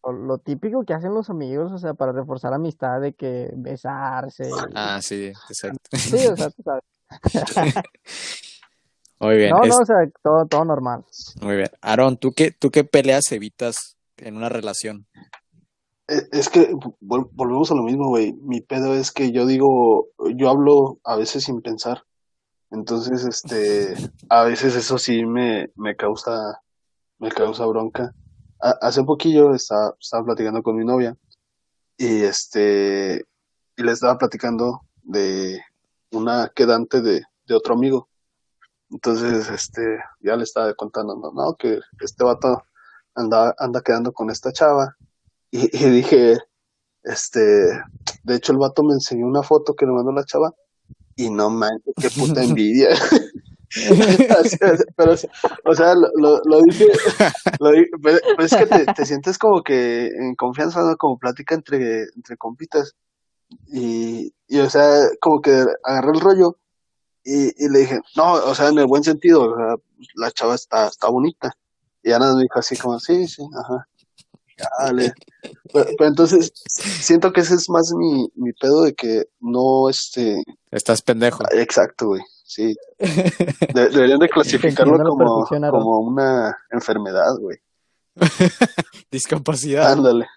Speaker 2: lo, lo típico que hacen los amigos, o sea, para reforzar amistad, de que besarse. y-
Speaker 1: Ah, sí, exacto.
Speaker 2: Sí, o sea, tú sabes.
Speaker 1: Muy bien,
Speaker 2: No,
Speaker 1: es-
Speaker 2: no, o sea, todo, todo normal.
Speaker 1: muy bien. Aaron, ¿tú qué, tú qué peleas evitas en una relación?
Speaker 3: Eh, Es que vol- volvemos a lo mismo, güey. Mi pedo es que yo digo, yo hablo a veces sin pensar. Entonces, este, a veces eso sí me, me causa, me causa bronca. Ha- hace poquillo estaba, estaba platicando con mi novia y este, y le estaba platicando de una quedante de, de otro amigo. Entonces, este, ya le estaba contando, no, no, que este vato anda, anda quedando con esta chava. Y, y dije, este, de hecho el vato me enseñó una foto que le mandó la chava y no manches, qué puta envidia. Pero, o sea, lo, lo, lo dije, lo dije, pero, pero es que te, te sientes como que en confianza, ¿no? Como plática entre, entre compitas. Y, y, o sea, como que agarré el rollo y, y le dije, no, o sea, en el buen sentido, o sea, la chava está, está bonita. Y Ana me dijo así como, sí, sí, ajá. Dale. Pero, pero entonces, siento que ese es más mi, mi pedo de que no, este,
Speaker 1: Estás pendejo.
Speaker 3: exacto, güey, sí. De- deberían de clasificarlo como, como una enfermedad, güey.
Speaker 1: Discapacidad.
Speaker 3: Ándale.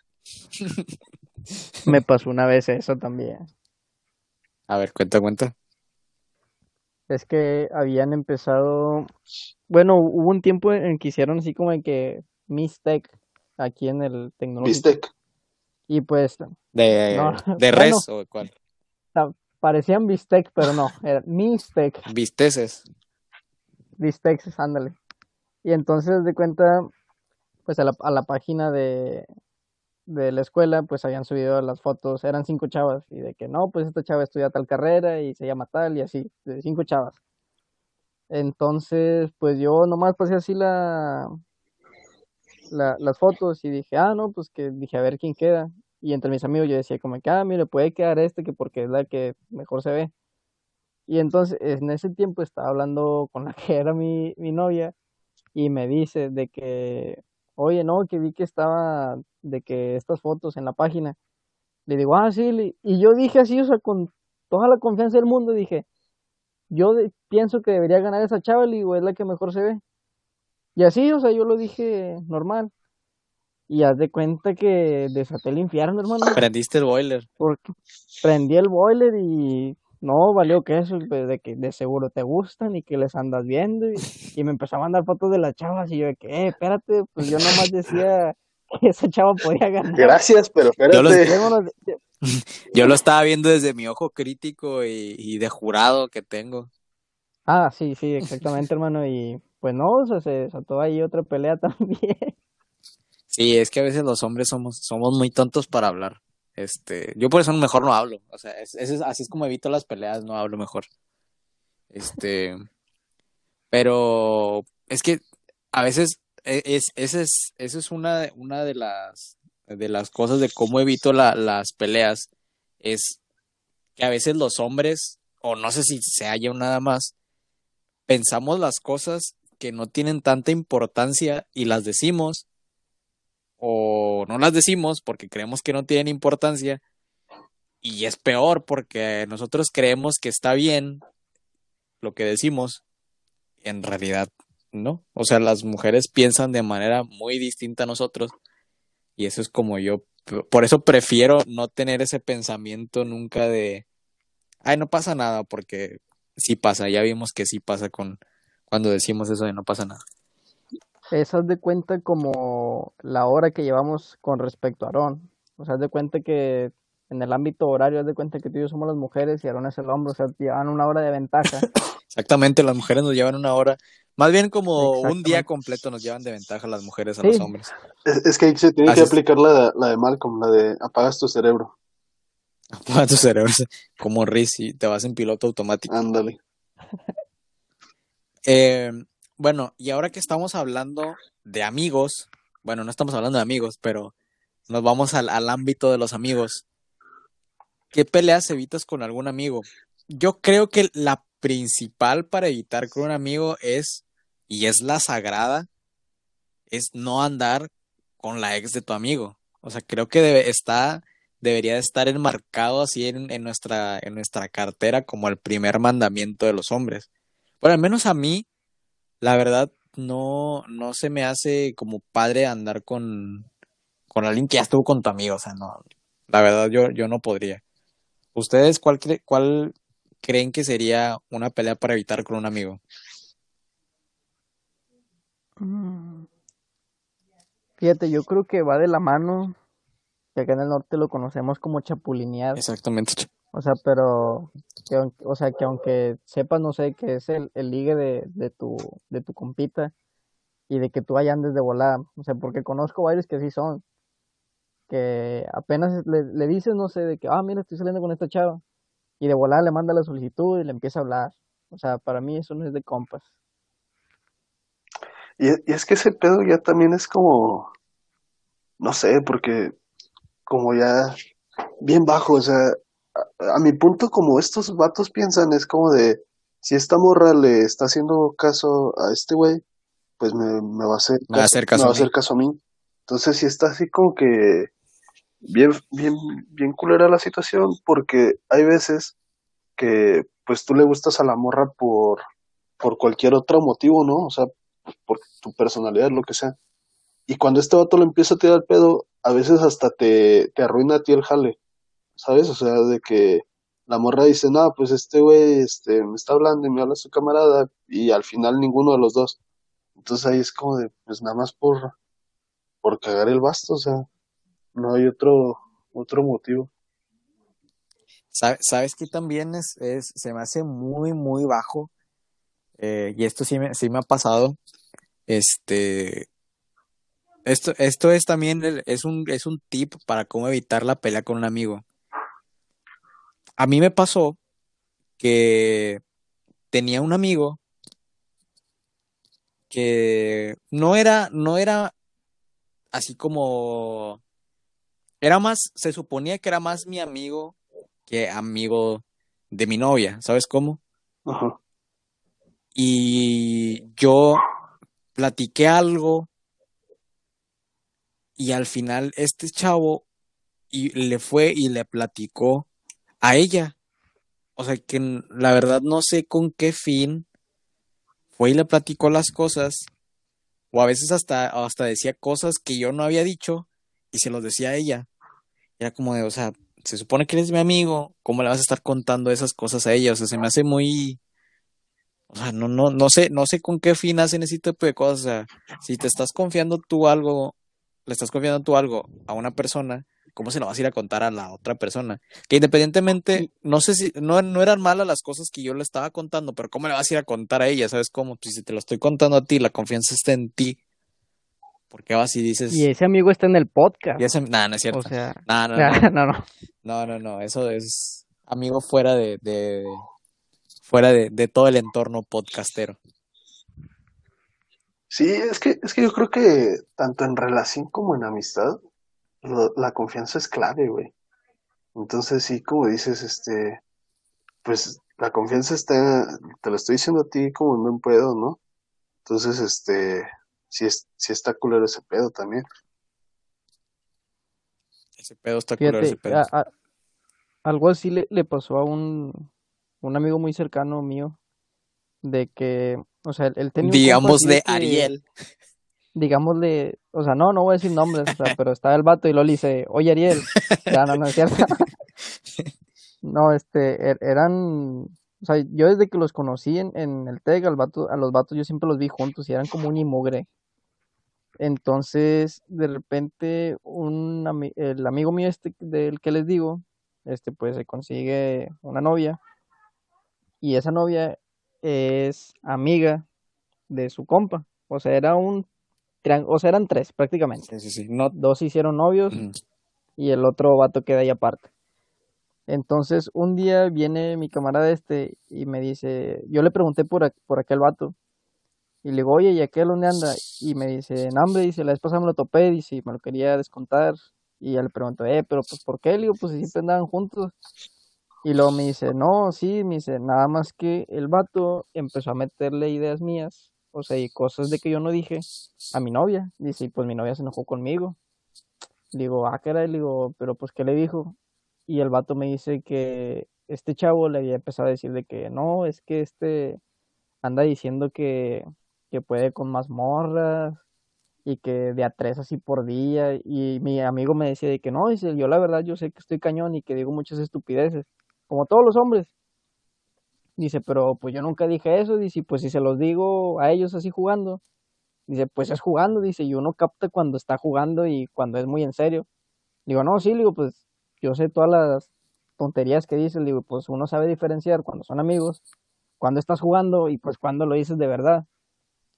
Speaker 2: Me pasó una vez eso también.
Speaker 1: A ver, cuenta, cuenta.
Speaker 2: Es que habían empezado, bueno, hubo un tiempo en que hicieron así como de que Mistec aquí en el tecnológico.
Speaker 3: Bistec.
Speaker 2: Y pues
Speaker 1: ¿De,
Speaker 2: No,
Speaker 1: de
Speaker 2: bueno.
Speaker 1: res o de cuál?
Speaker 2: parecían Bistec, pero no, era Mistec.
Speaker 1: Visteces.
Speaker 2: Bistecs, ándale. Y entonces de cuenta, pues a la, a la página de, de la escuela, pues habían subido las fotos, eran cinco chavas, y de que no, pues esta chava estudia tal carrera y se llama tal, y así, de cinco chavas. Entonces, pues yo nomás pasé así la, la, las fotos y dije, ah, no, pues que dije, a ver quién queda. Y entre mis amigos yo decía como que, ah, mire, puede quedar este que porque es la que mejor se ve. Y entonces en ese tiempo estaba hablando con la que era mi, mi novia y me dice de que, oye, no, que vi que estaba, de que estas fotos en la página. Le digo, ah, sí, y yo dije así, o sea, con toda la confianza del mundo, dije, yo de- pienso que debería ganar esa chava, le digo, es la que mejor se ve. Y así, o sea, yo lo dije normal. Y haz de cuenta que desaté el infierno, hermano.
Speaker 1: Prendiste el boiler.
Speaker 2: Porque prendí el boiler y no, valió que eso, pues, de que de seguro te gustan y que les andas viendo. Y, me empezó a mandar fotos de las chavas y yo de que, eh, espérate, pues yo nomás decía que esa chava podía ganar.
Speaker 3: Gracias, pero espérate.
Speaker 1: Yo, lo estaba viendo desde mi ojo crítico y, de jurado que tengo.
Speaker 2: Ah, sí, sí, exactamente, hermano. Y pues no, o sea, se desató ahí otra pelea también.
Speaker 1: Sí, es que a veces los hombres somos, somos muy tontos para hablar. Este, yo por eso mejor no hablo. O sea, es, así es como evito las peleas, no hablo mejor. Este, pero es que a veces e, es, es, eso es una, una de las de las cosas de cómo evito las peleas. Es que a veces los hombres, o no sé si se haya nada más, pensamos las cosas que no tienen tanta importancia y las decimos o no las decimos porque creemos que no tienen importancia y es peor porque nosotros creemos que está bien lo que decimos, en realidad no. O sea, las mujeres piensan de manera muy distinta a nosotros y eso es como yo, por eso prefiero no tener ese pensamiento nunca de, ay, no pasa nada porque sí pasa, ya vimos que sí pasa con cuando decimos eso de no pasa nada
Speaker 2: es haz de cuenta como la hora que llevamos con respecto a Aarón. O sea, haz de cuenta que en el ámbito horario, haz de cuenta que tú y yo somos las mujeres y Aarón es el hombre, o sea, llevan una hora de ventaja.
Speaker 1: Exactamente, las mujeres nos llevan una hora. Más bien como un día completo nos llevan de ventaja las mujeres a los hombres.
Speaker 3: Es, que ahí se tiene que aplicar la, la de Malcolm, la de apagas tu cerebro.
Speaker 1: Apagas tu cerebro, como Riz y te vas en piloto automático.
Speaker 3: Ándale.
Speaker 1: Eh, bueno, y ahora que estamos hablando de amigos, bueno, no estamos hablando de amigos, pero nos vamos al, ámbito de los amigos. ¿Qué peleas evitas con algún amigo? Yo creo que la principal para evitar con un amigo es, y es la sagrada, es no andar con la ex de tu amigo. O sea, creo que debe, está, debería de estar enmarcado así en, en, nuestra, en nuestra cartera como el primer mandamiento de los hombres. Bueno, al menos a mí, la verdad no, no se me hace como padre andar con, con alguien que ya estuvo con tu amigo, o sea, no, la verdad yo, yo no podría. ¿Ustedes cuál, cuál creen que sería una pelea para evitar con un amigo?
Speaker 2: Mm. Fíjate, yo creo que va de la mano, que acá en el norte lo conocemos como chapulinear.
Speaker 1: Exactamente.
Speaker 2: O sea, pero, que, o sea, que aunque sepas, no sé, que es el, el ligue de, de, tu, de tu compita y de que tú allá andes de volada. O sea, porque conozco varios que sí son. Que apenas le, le dices, no sé, de que, ah, mira, estoy saliendo con esta chava. Y de volada le manda la solicitud y le empieza a hablar. O sea, para mí eso no es de compas.
Speaker 3: Y, y es que ese pedo ya también es como, no sé, porque como ya bien bajo, o sea, a, mi punto, como estos vatos piensan, es como de, si esta morra le está haciendo caso a este güey, pues me, va a hacer,
Speaker 1: caso,
Speaker 3: va a hacer caso a mí. Entonces, si está así como que bien, bien, bien culera la situación, porque hay veces que pues tú le gustas a la morra por, por cualquier otro motivo, ¿no? O sea, por tu personalidad, lo que sea. Y cuando este vato le empieza a tirar pedo, a veces hasta te, te arruina a ti el jale. ¿Sabes? O sea, de que la morra dice, no, pues este güey este, me está hablando y me habla su camarada, y al final ninguno de los dos. Entonces ahí es como de, pues nada más por, por cagar el basto, o sea, no hay otro, otro motivo.
Speaker 1: ¿Sabes que también es, es, se me hace muy, muy bajo? Eh, y esto sí me, sí me ha pasado. Este, esto, esto es también, es un, es un tip para cómo evitar la pelea con un amigo a mí me pasó que tenía un amigo que no era, no era así como, era más, se suponía que era más mi amigo que amigo de mi novia, ¿sabes cómo? Ajá. Y yo platiqué algo y al final este chavo y le fue y le platicó a ella. O sea, que la verdad no sé con qué fin fue y le platicó las cosas. O a veces hasta, hasta decía cosas que yo no había dicho y se los decía a ella. Era como de, o sea, se supone que eres mi amigo, ¿cómo le vas a estar contando esas cosas a ella? O sea, se me hace muy, o sea, no, no, no sé, no sé con qué fin hacen ese tipo de cosas. O sea, si te estás confiando tú algo, le estás confiando tú algo a una persona, ¿cómo se lo vas a ir a contar a la otra persona? Que independientemente, no sé si, no, no eran malas las cosas que yo le estaba contando, pero ¿cómo le vas a ir a contar a ella? ¿Sabes cómo? Pues si te lo estoy contando a ti, la confianza está en ti. ¿Por qué vas y dices?
Speaker 2: Y ese amigo está en el podcast.
Speaker 1: Y ese, nah, no es cierto.
Speaker 2: O sea,
Speaker 1: no, no,
Speaker 2: no,
Speaker 1: no,
Speaker 2: no, no.
Speaker 1: no, no, no, eso es amigo fuera de, de fuera de, de todo el entorno podcastero.
Speaker 3: Sí, es que, es que yo creo que tanto en relación como en amistad, lo- la confianza es clave, güey. Entonces, sí, como dices, este, pues la confianza está, te lo estoy diciendo a ti como en un pedo, ¿no? Entonces, este, sí, es, sí está culero ese pedo también.
Speaker 1: Ese pedo está culero, ese
Speaker 2: Fíjate,
Speaker 1: pedo.
Speaker 2: a- a- algo así le, le pasó a un, un amigo muy cercano mío, de que, o sea, él, él tenía
Speaker 1: Digamos
Speaker 2: de
Speaker 1: de
Speaker 2: que,
Speaker 1: Ariel.
Speaker 2: Digámosle, o sea, no, no voy a decir nombres, o sea, pero estaba el vato y lo le dice, oye Ariel, ya no, no es cierto. No, este, er- eran, o sea, yo desde que los conocí en, en el TEC, al vato, a los vatos yo siempre los vi juntos y eran como un y mugre. Entonces, de repente, un ami- el amigo mío este del que les digo, este, pues se consigue una novia y esa novia es amiga de su compa. O sea, era un, o sea, eran tres prácticamente.
Speaker 1: Sí, sí, sí. No,
Speaker 2: Dos se hicieron novios
Speaker 1: Ujú.
Speaker 2: y el otro vato queda ahí aparte. Entonces, un día viene mi camarada este y me dice, yo le pregunté por, por aquel vato y le digo, oye, ¿y aquel dónde anda? Y me dice, no, hombre, dice, la vez pasada me lo topé, dice, y me lo quería descontar. Y ya le pregunto, eh, pero pues, ¿por qué? Le digo, pues si siempre andaban juntos. Y luego me dice, no, sí, me dice, nada más que el vato empezó a meterle ideas mías, o sea, y cosas de que yo no dije a mi novia. Dice, pues mi novia se enojó conmigo. Digo, ah, caray, le digo, pero pues, ¿qué le dijo? Y el vato me dice que este chavo le había empezado a decir de que no, es que este anda diciendo que, que puede con más morras y que de a tres así por día. Y mi amigo me decía de que no, dice, yo la verdad yo sé que estoy cañón y que digo muchas estupideces, como todos los hombres. Dice, pero pues yo nunca dije eso, dice, pues si se los digo a ellos así jugando, dice, pues es jugando, dice, y uno capta cuando está jugando y cuando es muy en serio. Digo, no, sí, digo, pues yo sé todas las tonterías que dices, digo, pues uno sabe diferenciar cuando son amigos, cuando estás jugando y pues cuando lo dices de verdad.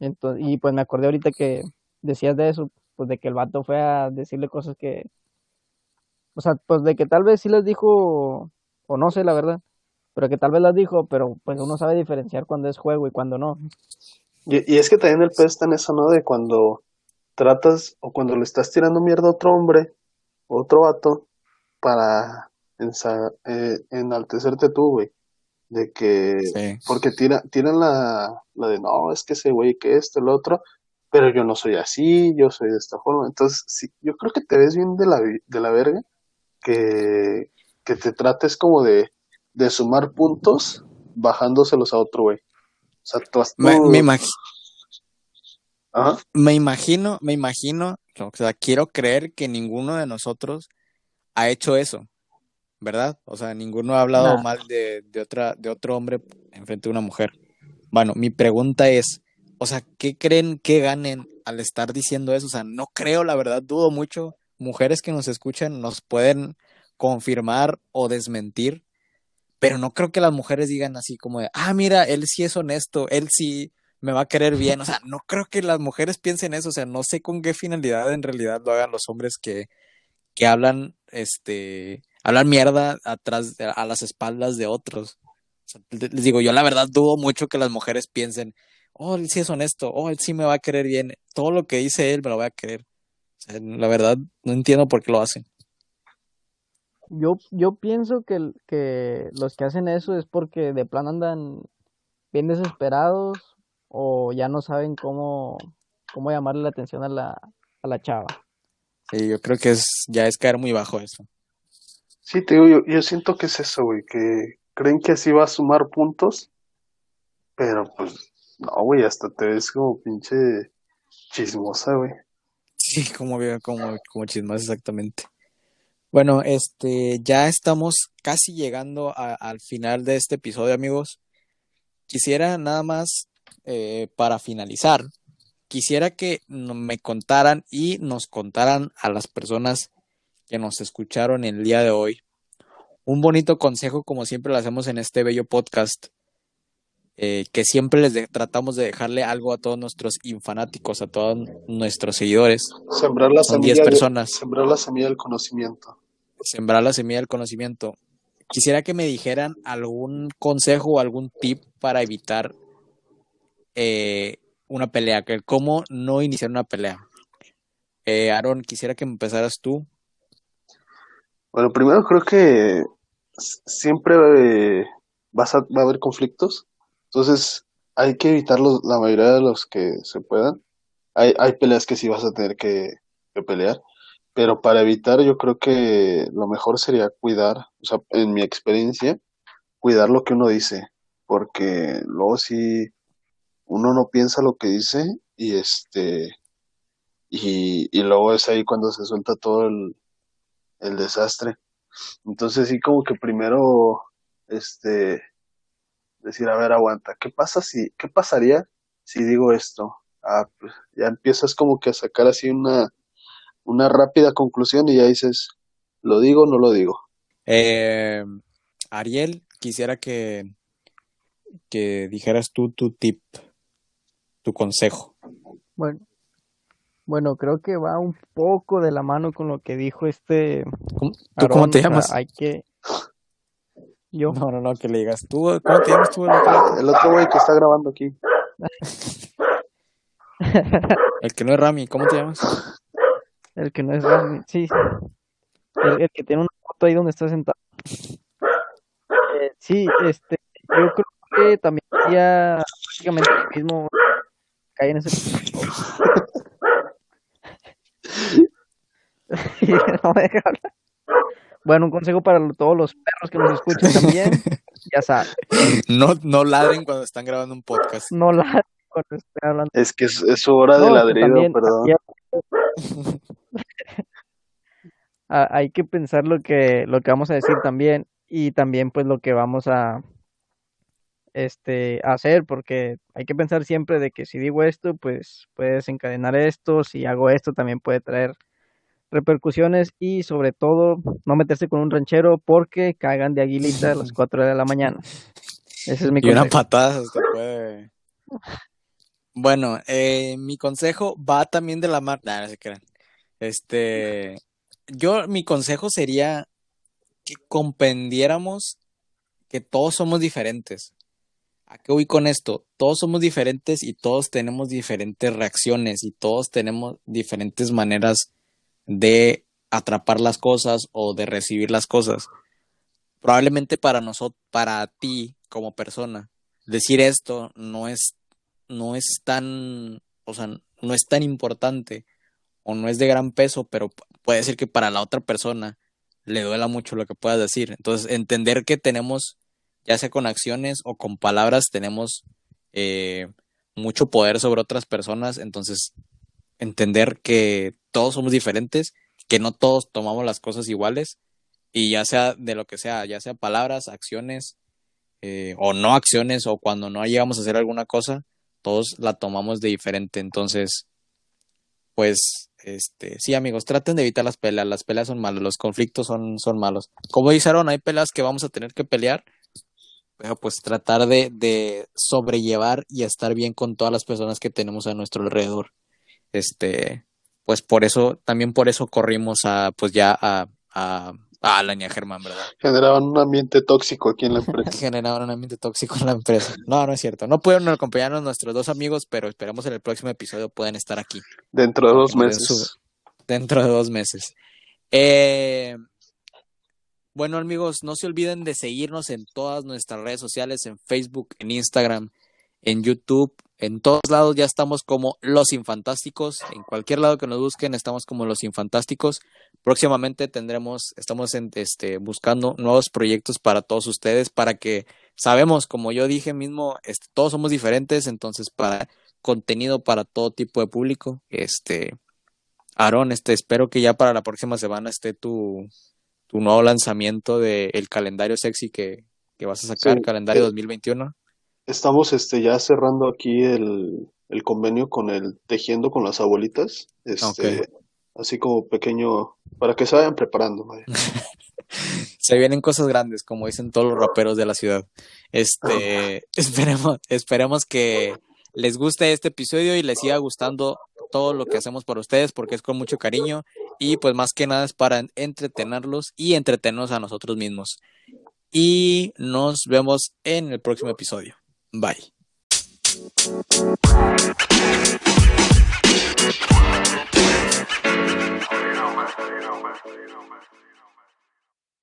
Speaker 2: Entonces, y pues me acordé ahorita que decías de eso, pues de que el vato fue a decirle cosas que, o sea, pues de que tal vez sí les dijo, o no sé la verdad, pero que tal vez las dijo, pero pues uno sabe diferenciar cuando es juego y cuando no.
Speaker 3: Y, y es que también el pedo está en eso, ¿no? De cuando tratas o cuando le estás tirando mierda a otro hombre, otro vato, para ensa- eh, enaltecerte tú, güey. De que,
Speaker 1: Sí.
Speaker 3: porque tira, tiran la, la de, no, es que ese güey, que esto, el otro, pero yo no soy así, yo soy de esta forma. Entonces, sí, yo creo que te ves bien de la, de la verga, que, que te trates como de, de sumar puntos bajándoselos a otro güey. O sea, tú,
Speaker 1: Me,
Speaker 3: tú-
Speaker 1: me imagino, me imagino, o sea, quiero creer que ninguno de nosotros ha hecho eso, ¿verdad? O sea, ninguno ha hablado
Speaker 2: Nah.
Speaker 1: mal de, de otra, de otro hombre en frente de una mujer. Bueno, mi pregunta es, o sea, ¿qué creen que ganen al estar diciendo eso? O sea, no creo, la verdad, dudo mucho. Mujeres que nos escuchan nos pueden confirmar o desmentir, pero no creo que las mujeres digan así como de, ah, mira, él sí es honesto, él sí me va a querer bien. O sea, no creo que las mujeres piensen eso. O sea, no sé con qué finalidad en realidad lo hagan los hombres que, que hablan, este, hablan mierda atrás, a las espaldas de otros. Les digo, yo la verdad dudo mucho que las mujeres piensen, oh, él sí es honesto, oh, él sí me va a querer bien, todo lo que dice él me lo voy a querer. O sea, la verdad, no entiendo por qué lo hacen.
Speaker 2: Yo, yo pienso que, el- que los que hacen eso es porque de plano andan bien desesperados o ya no saben cómo, cómo llamarle la atención a la, a la chava.
Speaker 1: Sí, yo creo que es, ya es caer muy bajo eso.
Speaker 3: Sí, te digo, yo, yo siento que es eso, güey, que creen que así va a sumar puntos, pero pues, no, güey, hasta te ves como pinche chismosa, güey.
Speaker 1: Sí, como, como, como chismas exactamente. Bueno, este, ya estamos casi llegando a- al final de este episodio, amigos. Quisiera nada más, eh, para finalizar, quisiera que me contaran y nos contaran a las personas que nos escucharon el día de hoy un bonito consejo, como siempre lo hacemos en este bello podcast, eh, que siempre les de- tratamos de dejarle algo a todos nuestros infanáticos, a todos nuestros seguidores.
Speaker 3: Sembrar la
Speaker 1: Son 10
Speaker 3: semilla, de-
Speaker 1: personas.
Speaker 3: sembrar la semilla del conocimiento.
Speaker 1: Sembrar la semilla del conocimiento. Quisiera que me dijeran algún consejo o algún tip para evitar eh, una pelea, que cómo no iniciar una pelea. Eh, Aaron, quisiera que empezaras tú.
Speaker 3: Bueno, primero creo que siempre eh, vas a, va a haber conflictos, entonces hay que evitarlos la mayoría de los que se puedan. Hay, hay peleas que sí vas a tener que pelear, pero para evitar yo creo que lo mejor sería cuidar, o sea, en mi experiencia, cuidar lo que uno dice, porque luego si uno no piensa lo que dice y este y, y luego es ahí cuando se suelta todo el, el desastre. Entonces sí como que primero este decir, a ver, aguanta, ¿qué pasa si, qué pasaría si digo esto? Ah, pues ya empiezas como que a sacar así una, una rápida conclusión y ya dices, ¿lo digo o no lo digo?
Speaker 1: Eh, Ariel, quisiera que, que dijeras tú tu tip, tu consejo.
Speaker 2: Bueno, bueno, creo que va un poco de la mano con lo que dijo este
Speaker 1: ¿Cómo- ¿Tú cómo te
Speaker 2: o sea,
Speaker 1: llamas?
Speaker 2: hay que... Yo,
Speaker 1: No, no, no, que le digas tú. ¿Cómo te llamas tú? el otro?
Speaker 3: El otro güey que está grabando aquí.
Speaker 1: El que no es Rami, ¿cómo te llamas?
Speaker 2: el que no es sí, el, el que tiene una foto ahí donde está sentado. Eh, sí, este, yo creo que también sería prácticamente lo mismo cae en ese... No me deja hablar. Bueno, un consejo para todos los perros que nos escuchan también, ya saben,
Speaker 1: No, no ladren cuando están grabando un podcast.
Speaker 2: no la cuando estén hablando.
Speaker 3: Es que es, es su hora de
Speaker 2: No,
Speaker 3: ladrido,
Speaker 2: también
Speaker 3: perdón.
Speaker 2: Ah, hay que pensar lo que lo que vamos a decir también y también pues lo que vamos a este a hacer porque hay que pensar siempre de que si digo esto pues puede desencadenar esto si hago esto también puede traer repercusiones y sobre todo no meterse con un ranchero porque cagan de aguilita a las 4 de la mañana ese es mi
Speaker 1: Y una
Speaker 2: consejo
Speaker 1: patada se puede. Bueno, eh, mi consejo va también de la. Nah, no se crean. Este, yo, mi consejo sería que comprendiéramos que todos somos diferentes. ¿A qué voy con esto? Todos somos diferentes y todos tenemos diferentes reacciones y todos tenemos diferentes maneras de atrapar las cosas o de recibir las cosas. Probablemente para nosotros, para ti como persona, decir esto no es, no es tan, o sea, no es tan importante o no es de gran peso, pero puede ser que para la otra persona le duela mucho lo que puedas decir. Entonces, entender que tenemos, ya sea con acciones o con palabras, tenemos eh, mucho poder sobre otras personas. Entonces, entender que todos somos diferentes, que no todos tomamos las cosas iguales, y ya sea de lo que sea, ya sea palabras, acciones, eh, o no acciones, o cuando no llegamos a hacer alguna cosa, todos la tomamos de diferente. Entonces, pues, este, sí, amigos, traten de evitar las peleas. Las peleas son malas, los conflictos son, son malos. Como dice Aaron, hay peleas que vamos a tener que pelear, pero pues tratar de, de sobrellevar y estar bien con todas las personas que tenemos a nuestro alrededor. Este, pues por eso, también por eso corrimos a, pues ya a, a, a Alain y a Germán, ¿verdad?
Speaker 3: Generaban un ambiente tóxico aquí en la empresa.
Speaker 1: Generaban un ambiente tóxico en la empresa. No, no es cierto. No pudieron acompañarnos nuestros dos amigos, pero esperamos en el próximo episodio puedan estar aquí.
Speaker 3: Dentro de dos meses.
Speaker 1: su- dentro de dos meses. Eh, bueno, amigos, no se olviden de seguirnos en todas nuestras redes sociales, en Facebook, en Instagram, en YouTube, en todos lados ya estamos como Los Infantásticos. En cualquier lado que nos busquen estamos como Los Infantásticos. Próximamente tendremos, estamos en, este, buscando nuevos proyectos para todos ustedes, para que sabemos, como yo dije mismo, este, todos somos diferentes, entonces para contenido para todo tipo de público, este, Aarón, este, espero que ya para la próxima semana esté tu, tu nuevo lanzamiento del calendario sexy que, que vas a sacar,
Speaker 3: Sí,
Speaker 1: calendario
Speaker 3: eh,
Speaker 1: 2021.
Speaker 3: Estamos este, ya cerrando aquí el, el convenio con el Tejiendo con las Abuelitas. Este, así como pequeño, para que se vayan preparando.
Speaker 1: Se vienen cosas grandes, como dicen todos los raperos de la ciudad. Este, esperemos, esperemos que les guste este episodio y les siga gustando todo lo que hacemos por ustedes, porque es con mucho cariño y pues más que nada es para entretenerlos y entretenernos a nosotros mismos. Y nos vemos en el próximo episodio. Bye.